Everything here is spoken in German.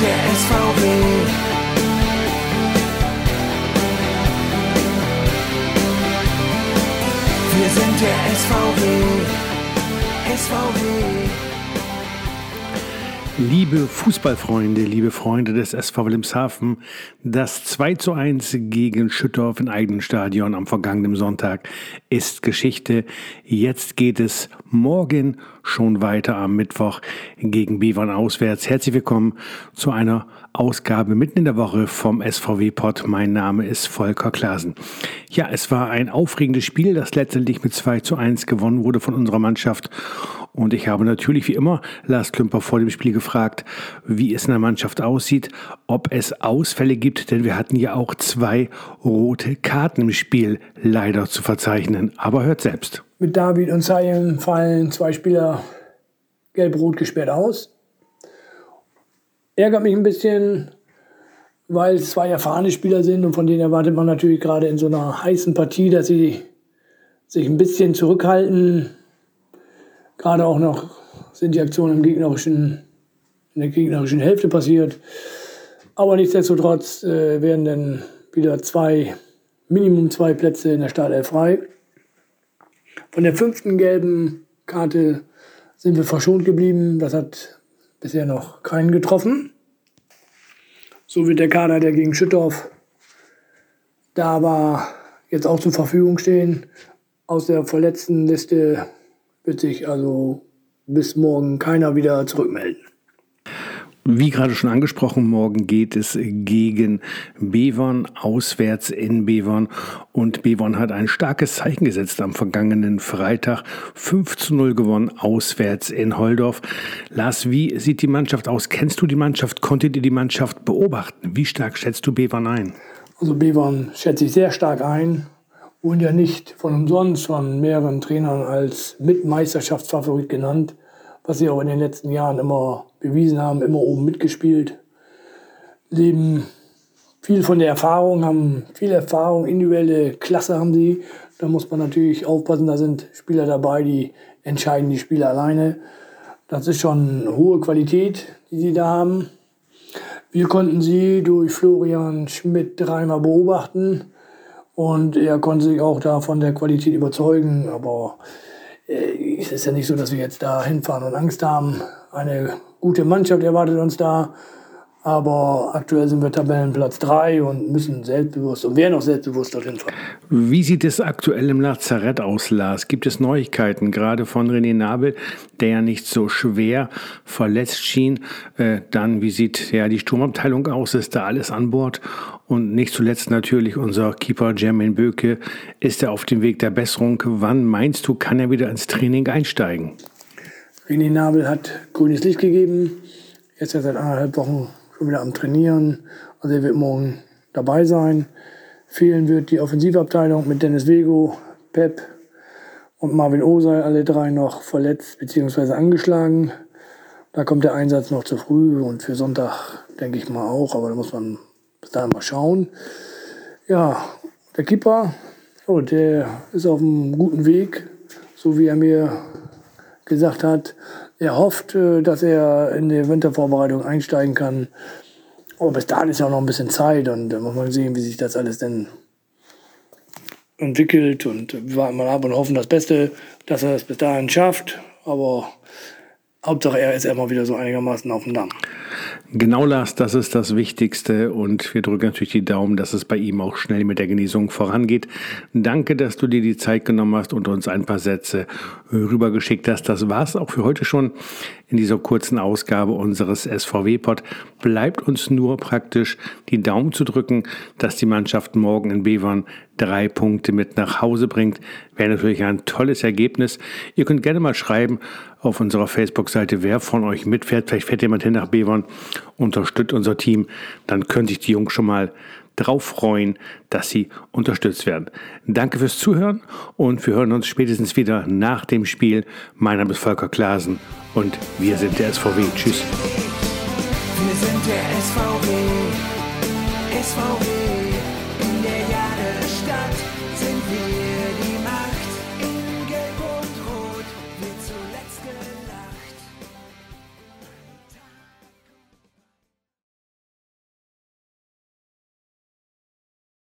der SVW. Wir sind der SVW. SVW. Liebe Fußballfreunde, liebe Freunde des SV Wilhelmshaven, das 2 zu 1 gegen Schüttorf in eigenen Stadion am vergangenen Sonntag ist Geschichte. Jetzt geht es morgen schon weiter am Mittwoch gegen Bevern auswärts. Herzlich willkommen zu einer Ausgabe mitten in der Woche vom SVW-Pod. Mein Name ist Volker Klasen. Ja, es war ein aufregendes Spiel, das letztendlich mit 2 zu 1 gewonnen wurde von unserer Mannschaft. Und ich habe natürlich wie immer Lars Klümper vor dem Spiel gefragt, wie es in der Mannschaft aussieht, ob es Ausfälle gibt, denn wir hatten ja auch zwei rote Karten im Spiel leider zu verzeichnen. Aber hört selbst. Mit David und Sayem fallen zwei Spieler gelb-rot gesperrt aus. Ärgert mich ein bisschen, weil es zwei erfahrene Spieler sind und von denen erwartet man natürlich gerade in so einer heißen Partie, dass sie sich ein bisschen zurückhalten, Gerade auch noch sind die Aktionen im gegnerischen, in der gegnerischen Hälfte passiert. Aber nichtsdestotrotz äh, werden dann wieder zwei, Minimum zwei Plätze in der Startelf frei. Von der fünften gelben Karte sind wir verschont geblieben. Das hat bisher noch keinen getroffen. So wird der Kader, der gegen Schüttorf da war, jetzt auch zur Verfügung stehen. Aus der verletzten Liste wird sich also bis morgen keiner wieder zurückmelden. Wie gerade schon angesprochen, morgen geht es gegen Bevern, auswärts in Bevern. Und Bevern hat ein starkes Zeichen gesetzt am vergangenen Freitag. 5 zu 0 gewonnen, auswärts in Holdorf. Lars, wie sieht die Mannschaft aus? Kennst du die Mannschaft? Konntet ihr die Mannschaft beobachten? Wie stark schätzt du Bevern ein? Also Bevern schätze ich sehr stark ein wurden ja nicht von umsonst von mehreren Trainern als Mitmeisterschaftsfavorit genannt, was sie auch in den letzten Jahren immer bewiesen haben, immer oben mitgespielt, leben viel von der Erfahrung, haben viel Erfahrung, individuelle Klasse haben sie. Da muss man natürlich aufpassen, da sind Spieler dabei, die entscheiden die Spiele alleine. Das ist schon hohe Qualität, die sie da haben. Wir konnten sie durch Florian Schmidt dreimal beobachten und er konnte sich auch da von der Qualität überzeugen. Aber äh, es ist ja nicht so, dass wir jetzt da hinfahren und Angst haben. Eine gute Mannschaft erwartet uns da. Aber aktuell sind wir Tabellenplatz 3 und müssen selbstbewusst und werden auch selbstbewusst dorthin fahren. Wie sieht es aktuell im Lazarett aus, Lars? Gibt es Neuigkeiten, gerade von René Nabel, der ja nicht so schwer verletzt schien? Äh, dann, wie sieht ja die Sturmabteilung aus? Ist da alles an Bord? Und nicht zuletzt natürlich unser Keeper Jermaine Böke. Ist er auf dem Weg der Besserung? Wann meinst du, kann er wieder ins Training einsteigen? René Nabel hat grünes Licht gegeben. Jetzt ist er seit anderthalb Wochen schon wieder am Trainieren. Also er wird morgen dabei sein. Fehlen wird die Offensivabteilung mit Dennis Vego, Pep und Marvin Osei, alle drei noch verletzt bzw. angeschlagen. Da kommt der Einsatz noch zu früh und für Sonntag denke ich mal auch, aber da muss man bis dahin mal schauen. Ja, der Keeper, oh, der ist auf einem guten Weg, so wie er mir gesagt hat. Er hofft, äh, dass er in die Wintervorbereitung einsteigen kann. Aber bis dahin ist ja auch noch ein bisschen Zeit und da muss man sehen, wie sich das alles denn entwickelt und wir warten mal ab und hoffen das Beste, dass er es bis dahin schafft. Aber Hauptsache er ist immer wieder so einigermaßen auf dem Damm. Genau, Lars, das ist das Wichtigste und wir drücken natürlich die Daumen, dass es bei ihm auch schnell mit der Genesung vorangeht. Danke, dass du dir die Zeit genommen hast und uns ein paar Sätze rübergeschickt hast. Das war's auch für heute schon in dieser kurzen Ausgabe unseres SVW-Pod. Bleibt uns nur praktisch die Daumen zu drücken, dass die Mannschaft morgen in Bevern drei Punkte mit nach Hause bringt. Wäre natürlich ein tolles Ergebnis. Ihr könnt gerne mal schreiben auf unserer Facebook-Seite, wer von euch mitfährt. Vielleicht fährt jemand hin nach Bevern unterstützt unser Team, dann können sich die Jungs schon mal drauf freuen, dass sie unterstützt werden. Danke fürs Zuhören und wir hören uns spätestens wieder nach dem Spiel. Mein Name ist Volker Klasen und wir sind der SVW. Tschüss. Wir sind der SVW, SVW, in der Jadestadt sind wir die